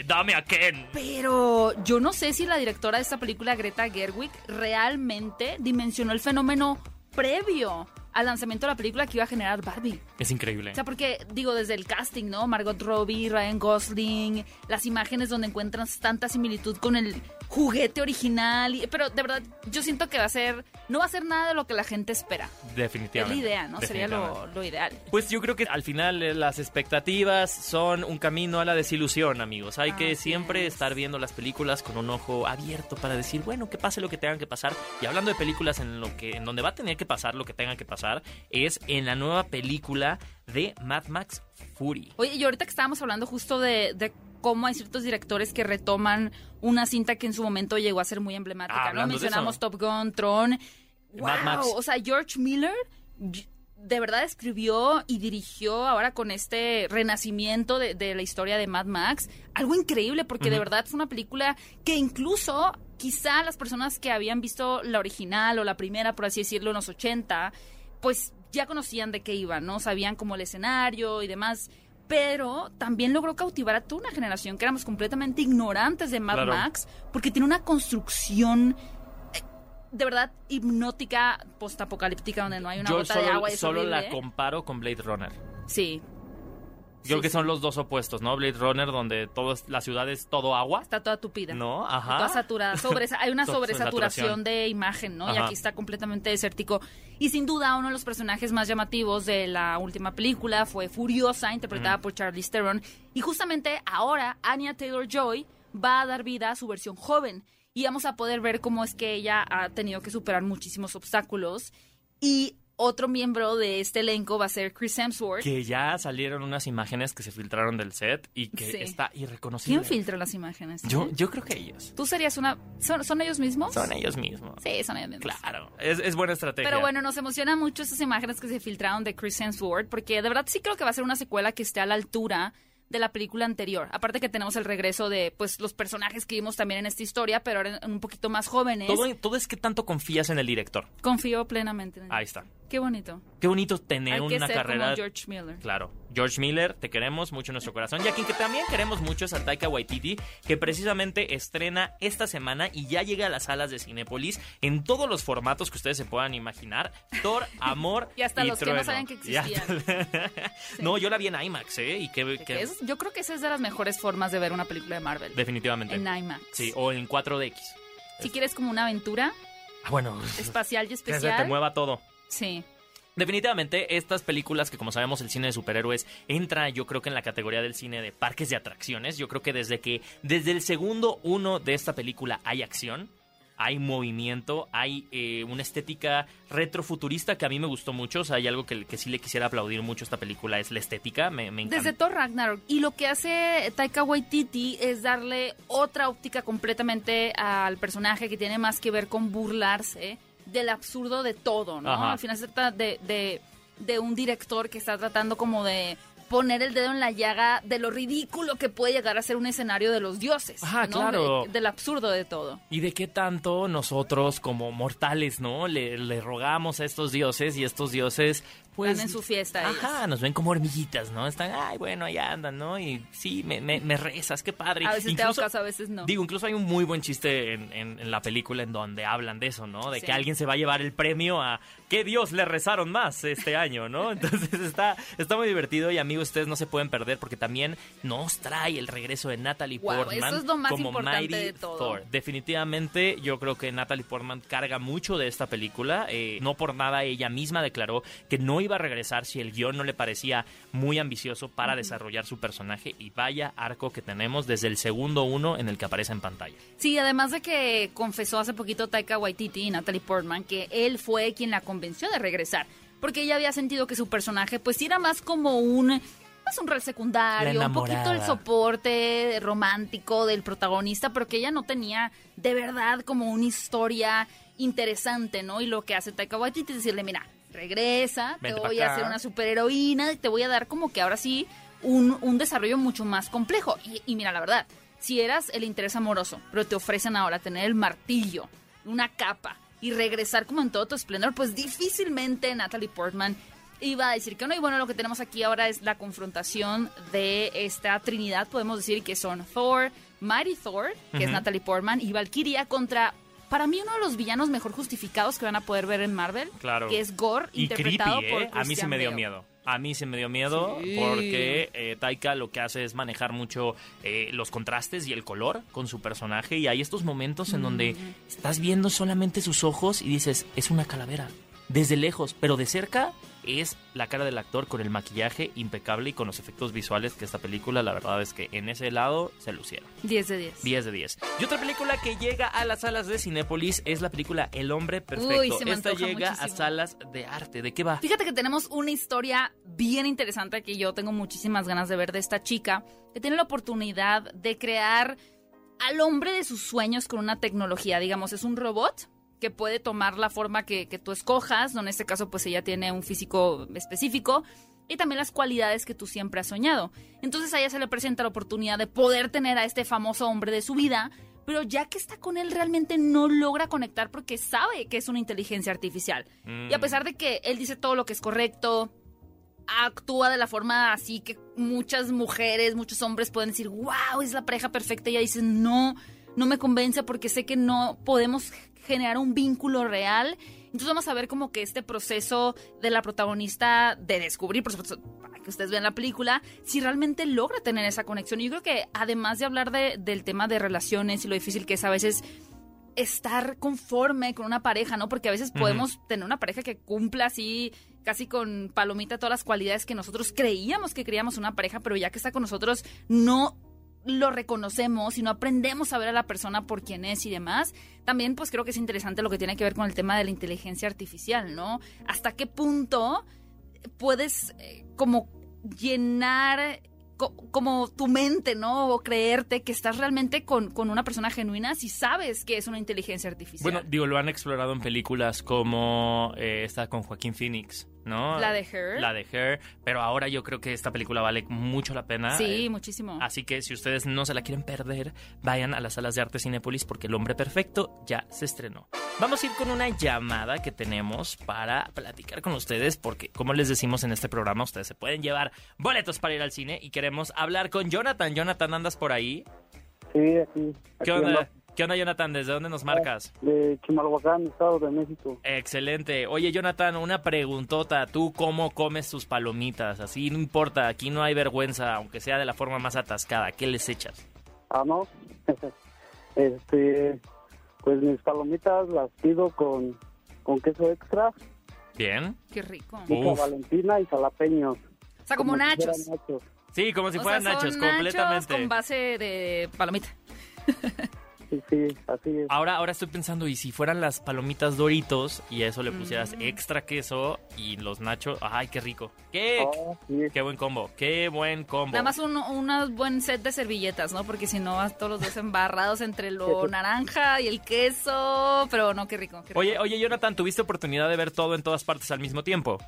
S2: sí, dame a Ken.
S3: Pero yo no sé si la directora de esta película, Greta Gerwig, realmente dimensionó el fenómeno previo al lanzamiento de la película que iba a generar Barbie.
S2: Es increíble.
S3: O sea, porque, digo, desde el casting, ¿no? Margot Robbie, Ryan Gosling, las imágenes donde encuentras tanta similitud con el juguete original. y- pero de verdad, yo siento que va a ser. No va a ser nada de lo que la gente espera. Es
S2: Definitivamente.
S3: la idea, ¿no? Sería lo, lo ideal.
S2: Pues yo creo que al final eh, las expectativas son un camino a la desilusión, amigos. Hay que siempre
S3: es.
S2: estar viendo las películas con un ojo abierto para decir, bueno, que pase lo que tenga que pasar. Y hablando de películas en lo que en donde va a tener que pasar lo que tenga que pasar es en la nueva película de Mad Max Fury.
S3: Oye, y ahorita que estábamos hablando justo de, de cómo hay ciertos directores que retoman una cinta que en su momento llegó a ser muy emblemática,
S2: Ah,
S3: ¿no? Mencionamos. Top Gun, Tron.
S2: Mad
S3: Wow,
S2: Max.
S3: O sea, George Miller de verdad escribió y dirigió ahora con este renacimiento de, de la historia de Mad Max. Algo increíble porque de verdad fue una película que incluso quizá las personas que habían visto la original o la primera, por así decirlo, en los 80, pues ya conocían de qué iba, ¿no? Sabían como el escenario y demás. Pero también logró cautivar a toda una generación que éramos completamente ignorantes de Mad
S2: Claro.
S3: Max, porque tiene una construcción eh, de verdad hipnótica, postapocalíptica, donde no hay una
S2: Yo
S3: gota
S2: solo,
S3: de agua. es
S2: solo la comparo con Blade Runner.
S3: Sí.
S2: Creo
S3: Sí,
S2: que
S3: sí.
S2: son los dos opuestos, ¿no? Blade Runner, donde todo es- la ciudad es todo agua.
S3: Está toda tupida.
S2: No, ajá.
S3: Toda saturada. Sobre, (laughs) hay una
S2: So-
S3: sobresaturación de imagen, ¿no? Y aquí está completamente desértico. Y sin duda, uno de los personajes más llamativos de la última película fue Furiosa, interpretada por Charlize Theron. Y justamente ahora, Anya Taylor-Joy va a dar vida a su versión joven. Y vamos a poder ver cómo es que ella ha tenido que superar muchísimos obstáculos. Y otro miembro de este elenco va a ser Chris Hemsworth.
S2: Que ya salieron unas imágenes que se filtraron del set y que
S3: Sí.
S2: está irreconocible.
S3: ¿Quién filtra las imágenes?
S2: Yo, yo creo que ellos.
S3: ¿Tú serías una... ¿Son, son ellos mismos?
S2: Son ellos mismos.
S3: Sí, son ellos mismos.
S2: Claro, es, es buena estrategia.
S3: Pero bueno, nos emociona mucho estas imágenes que se filtraron de Chris Hemsworth, porque de verdad sí creo que va a ser una secuela que esté a la altura de la película anterior. Aparte que tenemos el regreso de pues los personajes que vimos también en esta historia, pero ahora un poquito más jóvenes.
S2: Todo, todo es que tanto confías en el director.
S3: Confío plenamente en él.
S2: Ahí está.
S3: Qué bonito.
S2: Qué bonito tener
S3: Hay que
S2: una
S3: ser
S2: carrera.
S3: como George Miller.
S2: Claro, George Miller, te queremos mucho en nuestro corazón. Y a quien que también queremos mucho es a Taika Waititi, que precisamente estrena esta semana y ya llega a las salas de Cinépolis en todos los formatos que ustedes se puedan imaginar. Thor, (laughs) Amor
S3: Y hasta los que no sabían que
S2: Y
S3: existían. (laughs)
S2: No, yo la vi en IMAX, ¿eh? Y que, que-
S3: Que es- yo creo que esa es de las mejores formas de ver una película de Marvel.
S2: definitivamente.
S3: En IMAX.
S2: Sí, o en 4DX.
S3: Si quieres como una aventura
S2: Ah, bueno,
S3: espacial y
S2: que se te
S3: especial.
S2: mueva todo.
S3: Sí.
S2: Definitivamente, estas películas que como sabemos el cine de superhéroes entra yo creo que en la categoría del cine de parques de atracciones. Yo creo que desde que desde el segundo uno de esta película hay acción, hay movimiento, hay eh, una estética retrofuturista que a mí me gustó mucho. O sea, hay algo que, que sí le quisiera aplaudir mucho a esta película, es la estética, me, me encanta.
S3: Desde Thor Ragnarok. Y lo que hace Taika Waititi es darle otra óptica completamente al personaje que tiene más que ver con burlarse del absurdo de todo, ¿no?
S2: Ajá.
S3: Al final se trata de, de, de un director que está tratando como de poner el dedo en la llaga de lo ridículo que puede llegar a ser un escenario de los dioses.
S2: Ajá,
S3: ¿no?
S2: claro.
S3: De- del absurdo de todo.
S2: Y de qué tanto nosotros como mortales, ¿no? Le, le rogamos a estos dioses y estos dioses, pues...
S3: Están en su fiesta
S2: Ajá,
S3: ellos.
S2: nos ven como hormiguitas, ¿no? Están, ay, bueno, allá andan, ¿no? Y sí, me, me, me rezas, qué padre.
S3: A veces te hago caso, a veces no.
S2: Digo, incluso hay un muy buen chiste en, en- en la película en donde hablan de eso, ¿no? De
S3: Sí.
S2: que alguien se va a llevar el premio a qué dios le rezaron más este año, ¿no? (laughs) Entonces está, está muy divertido y amigos, ustedes no se pueden perder porque también nos trae el regreso de Natalie Portman
S3: eso es lo más
S2: como
S3: importante
S2: Mighty
S3: de todo.
S2: Thor. Definitivamente yo creo que Natalie Portman carga mucho de esta película. eh, no por nada ella misma declaró que no iba a regresar si el guion no le parecía muy ambicioso para desarrollar su personaje y vaya arco que tenemos desde el segundo uno en el que aparece en pantalla.
S3: Sí, además de que confesó hace poquito Taika Waititi y Natalie Portman que él fue quien la convenció de regresar, porque ella había sentido que su personaje pues era más como un más un rol secundario, un poquito el soporte romántico del protagonista, pero que ella no tenía de verdad como una historia interesante, ¿no? Y lo que hace Taika Waititi es decirle, mira, regresa,
S2: Vente
S3: te voy a hacer una superheroína, y te voy a dar como que ahora sí un, un desarrollo mucho más complejo. Y, y mira, la verdad, si eras el interés amoroso, pero te ofrecen ahora tener el martillo, una capa y regresar como en todo tu esplendor, pues difícilmente Natalie Portman iba a decir que no. Y bueno, lo que tenemos aquí ahora es la confrontación de esta trinidad, podemos decir que son Thor, Mighty Thor, que es. Natalie Portman, y Valkyria contra... Para mí uno de los villanos mejor justificados que van a poder ver en Marvel,
S2: Claro.
S3: que es Gore,
S2: Y
S3: interpretado
S2: creepy,
S3: por
S2: ¿eh? A mí sí
S3: Christian
S2: me dio
S3: Bale.
S2: miedo. A mí se me dio miedo
S3: Sí.
S2: porque eh, Taika lo que hace es manejar mucho eh, los contrastes y el color con su personaje y hay estos momentos en donde estás viendo solamente sus ojos y dices, es una calavera. Desde lejos, pero de cerca es la cara del actor con el maquillaje impecable y con los efectos visuales que esta película, la verdad es que en ese lado se lucieron.
S3: 10 de 10.
S2: 10 de 10. Y otra película que llega a las salas de Cinépolis es la película El Hombre Perfecto.
S3: Uy, se me
S2: Esta llega a salas de arte. ¿De qué va?
S3: Fíjate que tenemos una historia bien interesante que yo tengo muchísimas ganas de ver de esta chica que tiene la oportunidad de crear al hombre de sus sueños con una tecnología. Digamos, es un robot que puede tomar la forma que, que tú escojas. ¿no? En este caso, pues ella tiene un físico específico y también las cualidades que tú siempre has soñado. Entonces a ella se le presenta la oportunidad de poder tener a este famoso hombre de su vida, pero ya que está con él realmente no logra conectar porque sabe que es una inteligencia artificial. Y a pesar de que él dice todo lo que es correcto, actúa de la forma así que muchas mujeres, muchos hombres pueden decir, wow, es la pareja perfecta. Y ella dice, no, no me convence porque sé que no podemos generar un vínculo real. Entonces vamos a ver como que este proceso de la protagonista de descubrir, por supuesto, para que ustedes vean la película, si realmente logra tener esa conexión. Y yo creo que además de hablar de- del tema de relaciones y lo difícil que es a veces estar conforme con una pareja, ¿no? Porque a veces podemos tener una pareja que cumpla así, casi con palomita, todas las cualidades que nosotros creíamos que queríamos una pareja, pero ya que está con nosotros, no lo reconocemos y no aprendemos a ver a la persona por quien es y demás. También, pues creo que es interesante lo que tiene que ver con el tema de la inteligencia artificial, ¿no? ¿Hasta qué punto puedes eh, como llenar co- como tu mente, ¿no? O creerte que estás realmente con, con una persona genuina si sabes que es una inteligencia artificial.
S2: Bueno, digo, lo han explorado en películas como eh, esta con Joaquín Phoenix, ¿no?
S3: La de Her.
S2: La de Her, pero ahora yo creo que esta película vale mucho la pena.
S3: sí,
S2: eh,
S3: muchísimo.
S2: Así que si ustedes no se la quieren perder, vayan a las salas de arte Cinépolis porque El Hombre Perfecto ya se estrenó. Vamos a ir con una llamada que tenemos para platicar con ustedes porque, como les decimos en este programa, ustedes se pueden llevar boletos para ir al cine y queremos hablar con Jonathan. Jonathan, ¿andas por ahí?
S4: Sí, aquí.
S2: ¿Qué onda? ¿Qué onda, Jonathan? ¿Desde dónde nos marcas?
S4: De Chimalhuacán, Estado de México.
S2: Excelente. Oye, Jonathan, una preguntota. ¿Tú cómo comes tus palomitas? Así no importa, aquí no hay vergüenza, aunque sea de la forma más atascada. ¿Qué les echas?
S4: Ah, no. (laughs) este, pues mis palomitas las pido con, con queso extra,
S2: ¿Bien?
S3: Qué rico.
S4: pica
S2: Uf.
S4: valentina y jalapeños.
S3: O sea, como, nachos.
S2: Sí, como si
S3: O
S2: fueran
S3: sea, son
S2: nachos, completamente.
S3: con base de palomita. (laughs)
S4: Sí, sí, así es.
S2: Ahora, ahora estoy pensando, ¿y si fueran las palomitas Doritos y a eso le pusieras
S3: Mm.
S2: extra queso y los nachos? ¡Ay, qué rico! ¡Qué,
S4: Ah, sí.
S2: qué buen combo! ¡Qué buen combo!
S3: Nada más un, un buen set de servilletas, ¿no? Porque si no, vas todos los dos embarrados entre lo (laughs) naranja y el queso. Pero no, qué rico. qué rico.
S2: Oye, oye, Jonathan, ¿tuviste oportunidad de ver todo en todas partes al mismo tiempo?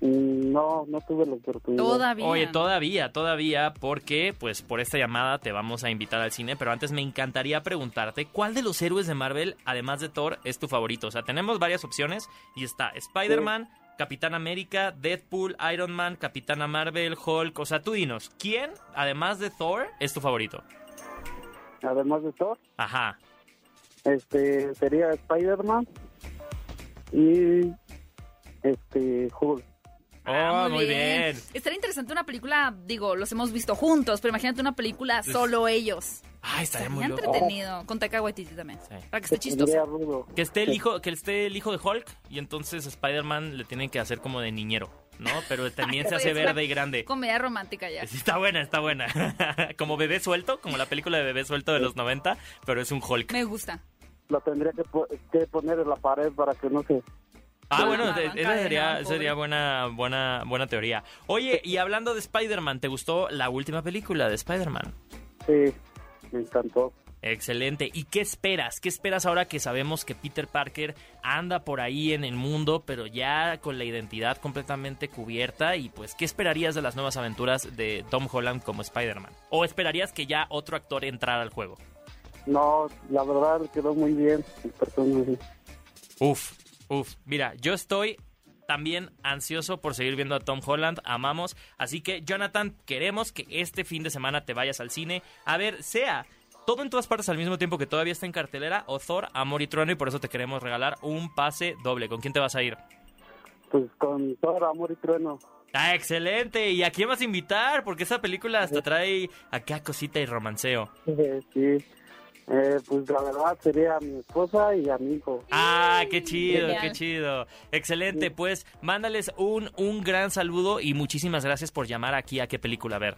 S4: Mm, No, no tuve la oportunidad.
S3: Todavía.
S2: Oye, todavía, todavía, porque pues por esta llamada te vamos a invitar al cine, pero antes me encantaría preguntarte, ¿cuál de los héroes de Marvel, además de Thor, es tu favorito? O sea, tenemos varias opciones y está Spider-Man, Capitán América, Deadpool, Iron Man, Capitana Marvel, Hulk, o sea, tú dinos, ¿quién, además de Thor, es tu favorito?
S4: Además de Thor,
S2: Ajá.
S4: este, sería Spider-Man y este, Hulk.
S3: Ah,
S2: Oh, muy bien.
S3: Estaría interesante una película, digo, los hemos visto juntos, pero imagínate una película solo ellos.
S2: Ay, estaría muy
S3: Estaría
S2: loco.
S3: entretenido. Con Taika Waititi también.
S2: Sí.
S3: Para que esté chistoso.
S2: Que esté el hijo, que esté el hijo de Hulk y entonces Spider-Man le tienen que hacer como de niñero, ¿no? Pero (laughs) también se hace verde y grande.
S3: Comedia romántica ya.
S2: Sí, está buena, está buena. (laughs) como bebé suelto, como la película de bebé suelto de los 90, pero es un Hulk.
S3: Me gusta.
S4: La tendría que, po- que poner en la pared para que no se...
S2: Ah, bueno, esa sería buena, buena, buena teoría. Oye, y hablando de Spider-Man, ¿te gustó la última película de Spider-Man?
S4: Sí, me encantó.
S2: Excelente. ¿Y qué esperas? ¿Qué esperas ahora que sabemos que Peter Parker anda por ahí en el mundo, pero ya con la identidad completamente cubierta? Y pues, ¿qué esperarías de las nuevas aventuras de Tom Holland como Spider-Man? ¿O esperarías que ya otro actor entrara al juego?
S4: No, la verdad quedó muy bien el personaje.
S2: Uf, uf. Mira, yo estoy también ansioso por seguir viendo a Tom Holland, amamos. Así que, Jonathan, queremos que este fin de semana te vayas al cine a ver, sea todo en todas partes al mismo tiempo que todavía está en cartelera o Thor, Amor y Trueno, y por eso te queremos regalar un pase doble. ¿Con quién te vas a ir?
S4: Pues con todo amor y trueno.
S2: Ah, excelente. ¿Y a quién vas a invitar? Porque esa película hasta trae acá cosita y romanceo. (laughs)
S4: Sí. Eh, pues la verdad sería a mi esposa y a mi hijo.
S2: Ah, qué chido,
S3: Genial.
S2: qué chido. Excelente, pues mándales un, un gran saludo y muchísimas gracias por llamar aquí a qué película ver.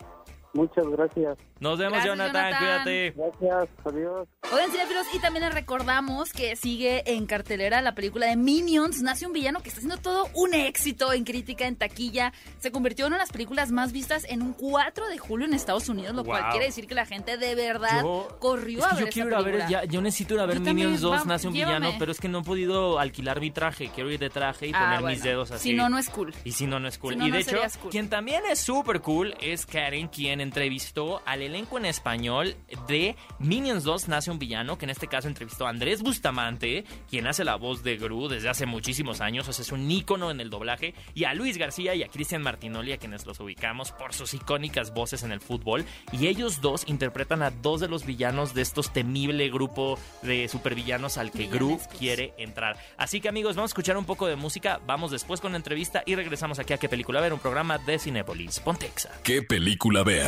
S4: Muchas gracias.
S2: Nos vemos,
S3: Gracias,
S2: Jonathan,
S3: Jonathan.
S2: cuídate.
S4: Gracias, adiós.
S3: Oigan, cinéfilos, y también les recordamos que sigue en cartelera la película de Minions, Nace un villano que está haciendo todo un éxito en crítica, en taquilla. Se convirtió en una de las películas más vistas en un 4 de julio en Estados Unidos, lo cual quiere decir que la gente de verdad
S2: Yo-
S3: corrió
S2: es que
S3: a ver
S2: yo
S3: esta
S2: quiero ir a ver,
S3: película.
S2: ya, yo necesito ir a ver
S3: Yo también,
S2: Minions 2,
S3: vamos,
S2: Nace un
S3: llévame.
S2: villano, pero es que no he podido alquilar mi traje. Quiero ir de traje y
S3: Ah,
S2: poner
S3: bueno.
S2: mis dedos así.
S3: Si no, no es cool.
S2: Y si no, no es cool.
S3: Si no,
S2: y
S3: no
S2: de hecho,
S3: cool.
S2: quien también es súper cool es Karen, quien entrevistó al elenco en español de Minions 2 Nace un Villano, que en este caso entrevistó a Andrés Bustamante, quien hace la voz de Gru desde hace muchísimos años, o sea, es un ícono en el doblaje, y a Luis García y a Cristian Martinoli, a quienes los ubicamos por sus icónicas voces en el fútbol, y ellos dos interpretan a dos de los villanos de estos temible grupo de supervillanos al que Gru quiere entrar. Así que amigos, vamos a escuchar un poco de música, vamos después con la entrevista y regresamos aquí a qué película ver, un programa de Cinépolis. Pontexa.
S1: ¿Qué película ver?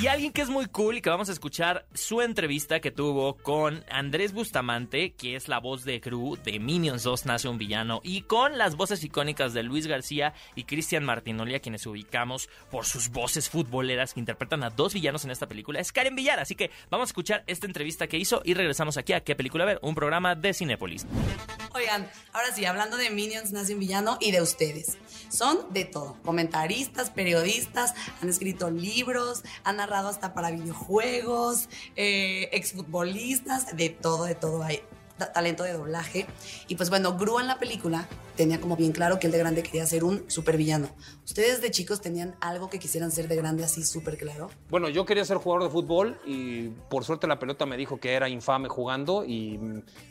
S2: Y alguien que es muy cool y que vamos a escuchar su entrevista que tuvo con Andrés Bustamante, que es la voz de Gru de Minions 2 Nace un Villano, y con las voces icónicas de Luis García y Cristian Martinoli, a quienes ubicamos por sus voces futboleras que interpretan a dos villanos en esta película, es Karen Villar. Así que vamos a escuchar esta entrevista que hizo y regresamos aquí a ¿Qué película ver? Un programa de Cinépolis.
S5: Oigan, ahora sí, hablando de Minions, Nace un Villano y de ustedes. Son de todo. Comentaristas, periodistas, han escrito libros, han narrado hasta para videojuegos, eh, exfutbolistas, de todo, de todo hay. ta- Talento de doblaje. Y pues bueno, Gru en la película tenía como bien claro que él de grande quería ser un supervillano. ¿Ustedes de chicos tenían algo que quisieran ser de grande así súper claro?
S6: Bueno, yo quería ser jugador de fútbol y por suerte la pelota me dijo que era infame jugando y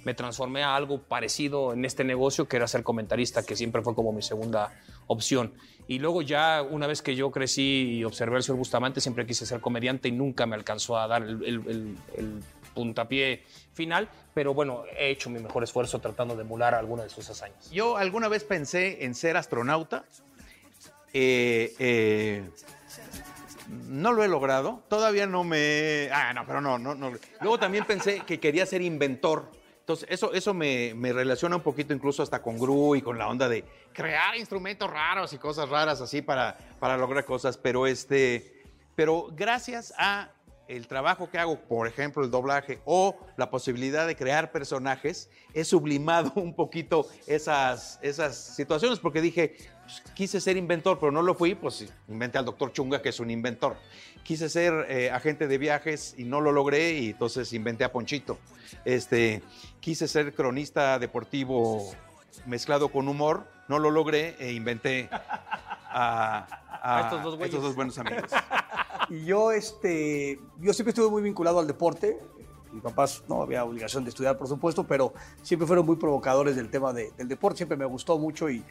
S6: me transformé a algo parecido en este negocio que era ser comentarista, que siempre fue como mi segunda opción. Y luego ya una vez que yo crecí y observé al señor Bustamante, siempre quise ser comediante y nunca me alcanzó a dar el- el puntapié final, pero bueno, he hecho mi mejor esfuerzo tratando de emular alguna de sus hazañas.
S7: Yo alguna vez pensé en ser astronauta. Eh, eh, no lo he logrado. Todavía no me. Ah, no, pero no, no, no. Luego también pensé que quería ser inventor. Entonces, eso, eso me, me relaciona un poquito incluso hasta con Gru y con la onda de crear instrumentos raros y cosas raras así para, para lograr cosas. Pero este. Pero gracias a el trabajo que hago, por ejemplo, el doblaje o la posibilidad de crear personajes, he sublimado (laughs) un poquito esas, esas situaciones porque dije, pues, quise ser inventor, pero no lo fui, pues inventé al doctor Chunga, que es un inventor. Quise ser eh, agente de viajes y no lo logré y entonces inventé a Ponchito. Este, quise ser cronista deportivo mezclado con humor, no lo logré e inventé a, a
S6: A estos dos güeyes.
S7: estos dos buenos amigos.
S8: Y yo, este, yo siempre estuve muy vinculado al deporte. Mis papás no había obligación de estudiar, por supuesto, pero siempre fueron muy provocadores del tema de- del deporte. Siempre me gustó mucho y,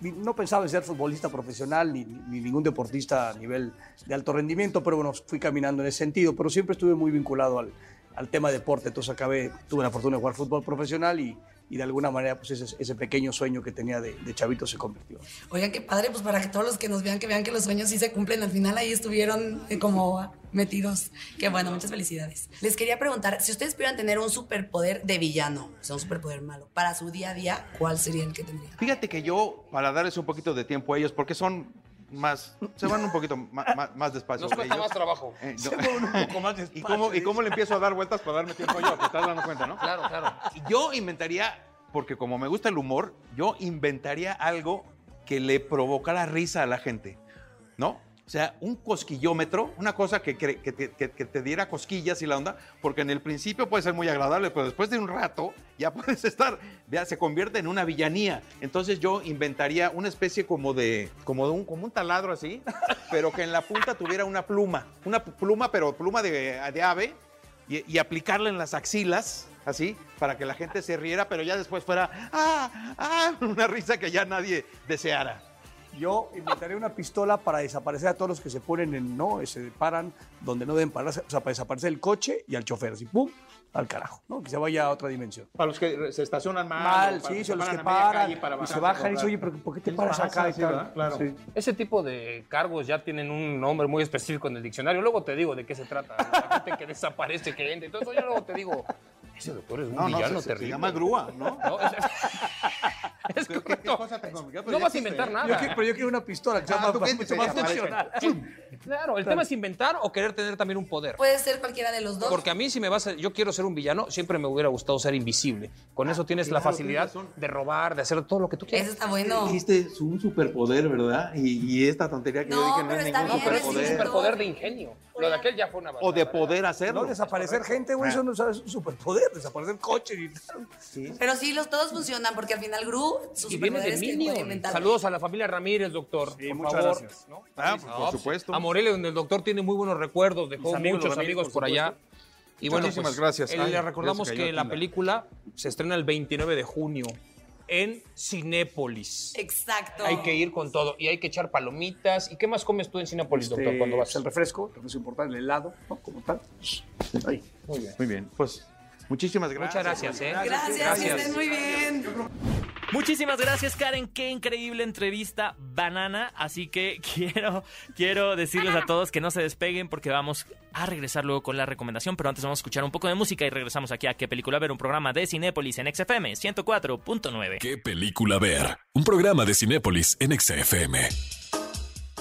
S8: no pensaba en ser futbolista profesional ni, ni ningún deportista a nivel de alto rendimiento, pero bueno, fui caminando en ese sentido. Pero siempre estuve muy vinculado al, al tema de deporte. Entonces acabé, tuve la fortuna de jugar fútbol profesional y, y de alguna manera pues ese, ese pequeño sueño que tenía de, de chavito se convirtió.
S5: Oigan, qué padre, pues para que todos los que nos vean, que vean que los sueños sí se cumplen. Al final ahí estuvieron eh, como metidos. Qué bueno, muchas felicidades. Les quería preguntar, si ustedes pudieran tener un superpoder de villano, o sea, un superpoder malo, para su día a día, ¿cuál sería el que tendrían?
S7: Fíjate que yo, para darles un poquito de tiempo a ellos, porque son más, se van un poquito ma- más, despacio.
S6: Nos cuesta
S7: ellos.
S6: más trabajo.
S7: Eh, no.
S8: Se mueven un poco más (laughs)
S7: ¿Y cómo, ¿Y
S8: despacio,
S7: cómo le empiezo a dar vueltas para darme tiempo yo? ¿Te estás dando cuenta, no?
S6: Claro, claro.
S7: Yo inventaría, porque como me gusta el humor, yo inventaría algo que le provocara risa a la gente, ¿no? O sea, un cosquillómetro, una cosa que, que que- te diera cosquillas y la onda, porque en el principio puede ser muy agradable, pero después de un rato ya (laughs) puedes estar, ya se convierte en una villanía. Entonces yo inventaría una especie como de, como un, como un taladro así, (laughs) pero que en la punta tuviera una pluma, una pluma, pero pluma de, de ave, y, y aplicarla en las axilas, así, para que la gente se riera, pero ya después fuera, ah, ah, (laughs) una risa que ya nadie deseara.
S8: Yo inventaré una pistola para desaparecer a todos los que se ponen en, no, se paran donde no deben pararse, o sea, para desaparecer el coche y al chofer, así, pum, al carajo, ¿no? Que se vaya a otra dimensión.
S7: Para los que se estacionan mal.
S8: Mal,
S7: para
S8: sí,
S7: se
S8: son los
S7: paran
S8: que paran
S7: calle para
S8: y se bajan y dicen, oye, pero ¿por qué te paras acá? y.
S7: Claro.
S8: Sí.
S6: Ese tipo de cargos ya tienen un nombre muy específico en el diccionario. Luego te digo de qué se trata. La gente que desaparece, que entra. Entonces yo luego te digo, ese doctor es un
S7: No, no,
S6: villano
S7: se, se
S6: terrible.
S7: llama grúa, ¿no?
S6: No, es, (laughs) (laughs) es
S7: ¿Qué-
S6: correcto.
S7: qué cosa tan complicada? Pero
S6: No vas a inventar nada.
S8: Yo quiero- pero yo quiero una pistola que sea
S7: Ah,
S8: más, mucho funcional.
S6: Claro, el tema es inventar o querer tener también un poder.
S5: Puede ser cualquiera de los dos.
S6: Porque a mí si me vas a, yo quiero ser un villano, siempre me hubiera gustado ser invisible. Con eso tienes la facilidad
S7: tienes
S6: de robar, de hacer todo lo que tú
S5: Eso
S6: quieras.
S5: está bueno.
S7: Dijiste es un superpoder, ¿verdad? Y, y esta tontería que
S5: No,
S7: yo dije no es
S5: está
S7: ningún
S5: bien,
S6: Pero es un
S7: superpoder.
S6: superpoder de ingenio. Lo de aquel ya fue una
S7: O de poder hacerlo.
S8: No, desaparecer gente, güey, eso no es un superpoder, desaparecer coches y tal.
S5: Pero sí, los todos funcionan porque al final Gru, su
S6: Y viene de
S5: que
S6: Minion. Saludos a la familia Ramírez, doctor.
S8: Sí,
S6: por
S8: muchas
S6: favor.
S8: gracias.
S6: ¿no?
S7: Ah,
S6: No,
S7: por supuesto.
S6: A Morelia, donde el doctor tiene muy buenos recuerdos, dejó
S8: amigos,
S6: muchos
S8: los
S6: amigos por
S8: por
S6: allá. Y bueno,
S7: Muchísimas
S6: pues,
S7: gracias.
S6: eh,
S7: Ay,
S6: le recordamos
S7: cayó
S6: que la película se estrena el 29 de junio en Cinépolis.
S5: Exacto.
S6: Hay que ir con todo y hay que echar palomitas. ¿Y qué más comes tú en Cinépolis, doctor,
S8: Este,
S6: cuando vas?
S8: El refresco, el refresco importante, el helado, ¿no? Como tal. Ahí.
S6: Muy bien.
S7: Muy bien, pues muchísimas gracias.
S6: Muchas gracias, ¿eh?
S5: Gracias, que estén muy bien.
S2: Muchísimas gracias, Karen. Qué increíble entrevista, banana. Así que (laughs) quiero, quiero decirles a todos que no se despeguen porque vamos a regresar luego con la recomendación. Pero antes vamos a escuchar un poco de música y regresamos aquí a qué película ver, un programa de Cinépolis en XFM 104.9.
S1: ¿Qué película ver? Un programa de Cinépolis en XFM.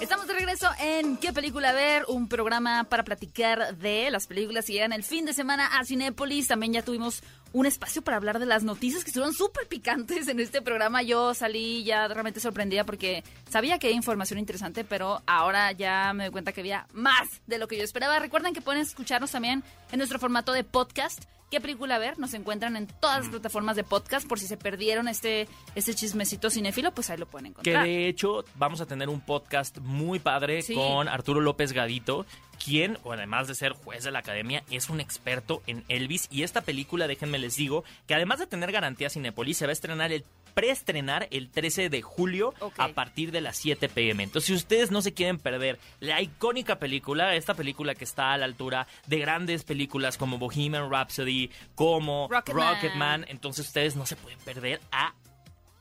S3: Estamos de regreso en ¿Qué película ver? Un programa para platicar de las películas que llegan el fin de semana a Cinépolis. También ya tuvimos un espacio para hablar de las noticias que estuvieron súper picantes en este programa. Yo salí ya realmente sorprendida porque sabía que había información interesante, pero ahora ya me doy cuenta que había más de lo que yo esperaba. Recuerden que pueden escucharnos también en nuestro formato de podcast. ¿Qué película ver? Nos encuentran en todas las plataformas de podcast. Por si se perdieron este, este chismecito cinéfilo, pues ahí lo pueden
S2: Que
S3: encontrar.
S2: de hecho vamos a tener un podcast muy padre
S3: Sí.
S2: con Arturo López Gadito, quien, además de ser juez de la academia, es un experto en Elvis. Y esta película, déjenme les digo, que además de tener garantía Cinepolis, se va a estrenar el preestrenar el 13 de julio a partir de las 7 pm. Entonces, si ustedes no se quieren perder la icónica película, esta película que está a la altura de grandes películas como Bohemian Rhapsody, como
S3: Rocketman.
S2: Rocketman, entonces ustedes no se pueden perder a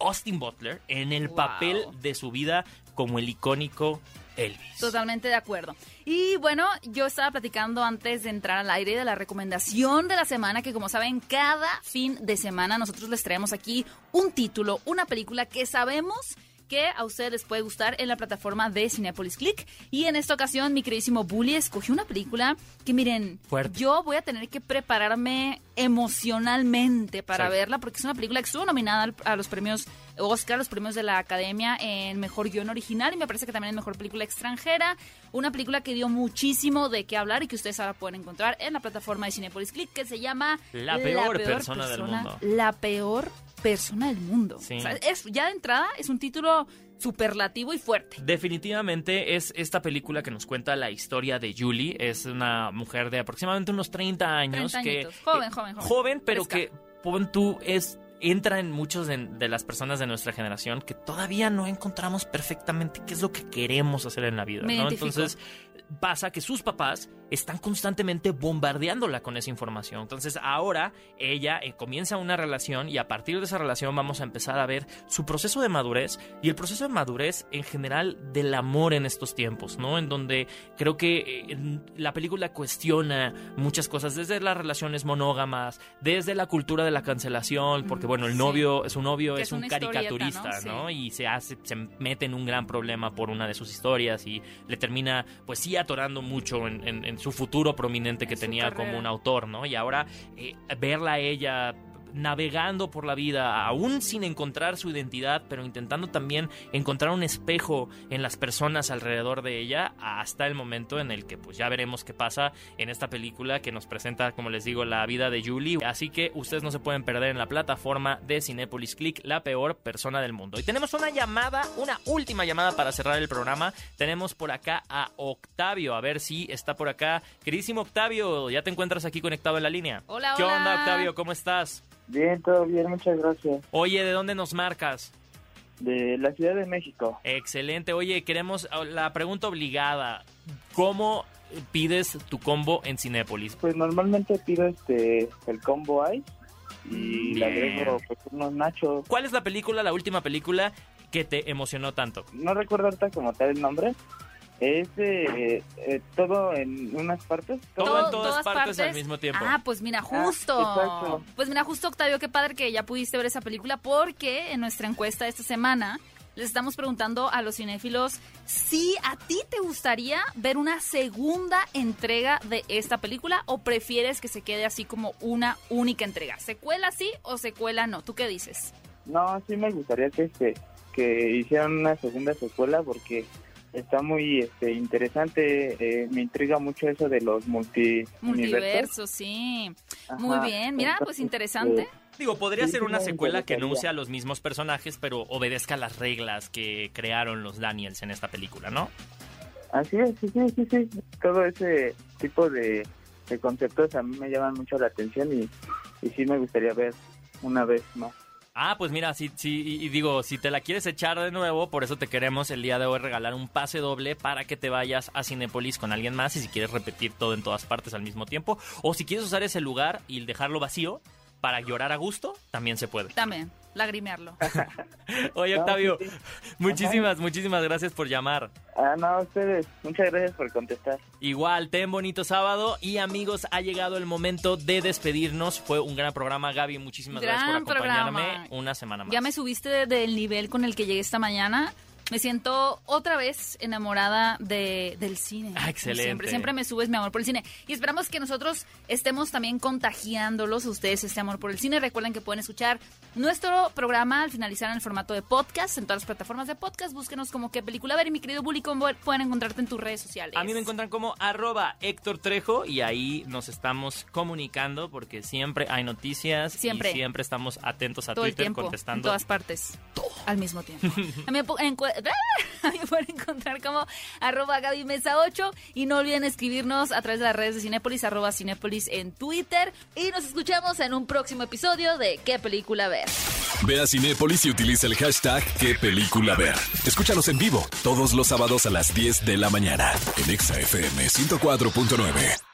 S2: Austin Butler en el
S3: Wow.
S2: papel de su vida como el icónico Elvis.
S3: Totalmente de acuerdo. Y bueno, yo estaba platicando antes de entrar al aire de la recomendación de la semana, que como saben, cada fin de semana nosotros les traemos aquí un título, una película que sabemos que a ustedes les puede gustar en la plataforma de Cinepolis Click. Y en esta ocasión, mi queridísimo Bully escogió una película que, miren,
S2: Fuerte.
S3: yo voy a tener que prepararme emocionalmente para
S2: Sí.
S3: verla, porque es una película que estuvo nominada a los premios Oscar, los premios de la Academia en Mejor Guión Original y me parece que también en Mejor Película Extranjera. Una película que dio muchísimo de qué hablar y que ustedes ahora pueden encontrar en la plataforma de Cinepolis Click, que se llama
S2: La peor persona del mundo.
S3: La peor persona del mundo.
S2: Sí.
S3: O sea, es, ya de entrada es un título superlativo y fuerte.
S2: Definitivamente es esta película que nos cuenta la historia de Julie. Es una mujer de aproximadamente unos 30 años.
S3: 30
S2: que.
S3: Joven,
S2: eh,
S3: joven, joven.
S2: Joven, pero
S3: Fresca.
S2: que, pon tú, es entra en muchos de, de las personas de nuestra generación que todavía no encontramos perfectamente qué es lo que queremos hacer en la vida. Entonces pasa que sus papás están constantemente bombardeándola con esa información. Entonces ahora ella eh, comienza una relación y a partir de esa relación vamos a empezar a ver su proceso de madurez y el proceso de madurez en general del amor en estos tiempos, ¿no? En donde creo que eh, la película cuestiona muchas cosas, desde las relaciones monógamas, desde la cultura de la cancelación, porque bueno, el
S3: sí.
S2: novio, su novio
S3: Que
S2: es, un caricaturista,
S3: ¿no?
S2: ¿no? Y se hace, se mete en un gran problema por una de sus historias y le termina, pues sí, atorando mucho en, en- en su futuro prominente que tenía como un autor, ¿no? Y ahora eh, verla a ella navegando por la vida, aún sin encontrar su identidad, pero intentando también encontrar un espejo en las personas alrededor de ella, hasta el momento en el que pues ya veremos qué pasa en esta película que nos presenta, como les digo, la vida de Julie. Así que ustedes no se pueden perder en la plataforma de Cinepolis Click, la peor persona del mundo. Y tenemos una llamada, una última llamada para cerrar el programa. Tenemos por acá a Octavio, a ver si está por acá. Queridísimo Octavio, ya te encuentras aquí conectado en la línea.
S3: Hola,
S2: ¿Qué
S3: hola.
S2: onda, Octavio? ¿Cómo estás?
S4: Bien, todo bien, muchas gracias.
S2: Oye, ¿de dónde nos marcas?
S9: De la Ciudad de México.
S2: Excelente. Oye, queremos oh, la pregunta obligada. ¿Cómo pides tu combo en Cinépolis?
S9: Pues normalmente pido este el combo ice y le
S2: Bien.
S9: agrego pues, unos nachos.
S2: ¿Cuál es la película, la última película que te emocionó tanto?
S9: No recuerdo ahorita como tal el nombre. Es eh, eh, todo en unas partes.
S2: Todo en todas partes al mismo tiempo.
S3: Ah, pues mira, justo.
S9: exacto.
S3: pues mira, justo Octavio, qué padre que ya pudiste ver esa película porque en nuestra encuesta de esta semana les estamos preguntando a los cinéfilos si a ti te gustaría ver una segunda entrega de esta película o prefieres que se quede así como una única entrega. ¿Secuela sí o secuela no? ¿Tú qué dices?
S9: No, sí me gustaría que este que hicieran una segunda secuela porque está muy este interesante. eh, me intriga mucho eso de los multi
S3: Multiverso, sí. Muy bien. Mira, pues interesante.
S9: eh,
S2: Digo, podría
S9: Sí,
S2: ser una secuela que no use a los mismos personajes, pero obedezca las reglas que crearon los Daniels en esta película, ¿no?
S9: Así es, sí, sí, sí, sí. Todo ese tipo de, de conceptos a mí me llaman mucho la atención y, y sí me gustaría ver una vez más.
S2: Ah, pues mira, si, si, y digo, si te la quieres echar de nuevo, por eso te queremos el día de hoy regalar un pase doble para que te vayas a Cinépolis con alguien más y si quieres repetir todo en todas partes al mismo tiempo, o si quieres usar ese lugar y dejarlo vacío para llorar a gusto, también se puede.
S3: También, lagrimearlo. (laughs)
S2: Oye,
S9: No,
S2: Octavio,
S9: sí, sí.
S2: muchísimas, muchísimas gracias por llamar.
S9: Ah, no, ustedes, muchas gracias por contestar.
S2: Igual, ten bonito sábado y amigos, ha llegado el momento de despedirnos. Fue un gran programa, Gaby. Muchísimas gracias por acompañarme
S3: programa.
S2: una semana más.
S3: Ya me subiste de- del nivel con el que llegué esta mañana. Me siento otra vez enamorada de, del cine.
S2: Ah, excelente.
S3: Siempre, siempre me subes mi amor por el cine. Y esperamos que nosotros estemos también contagiándolos a ustedes este amor por el cine. Recuerden que pueden escuchar nuestro programa al finalizar en el formato de podcast en todas las plataformas de podcast. Búsquenos como qué película ver. Y mi querido Bully, ¿cómo pueden encontrarte en tus redes sociales?
S2: A mí me encuentran como arroba Héctor Trejo y ahí nos estamos comunicando porque siempre hay noticias
S3: Siempre.
S2: y siempre estamos atentos a
S3: todo el
S2: Twitter
S3: tiempo, en
S2: contestando.
S3: todas partes, al mismo tiempo. (laughs) A mí me, (laughs) a pueden encontrar como arroba Gaby Mesa 8 y no olviden escribirnos a través de las redes de Cinépolis, arroba Cinépolis en Twitter y nos escuchamos en un próximo episodio de ¿Qué película ver?
S1: Ve a Cinépolis y utiliza el hashtag qué película ver. Escúchanos en vivo todos los sábados a las 10 de la mañana en Exa FM 104.9.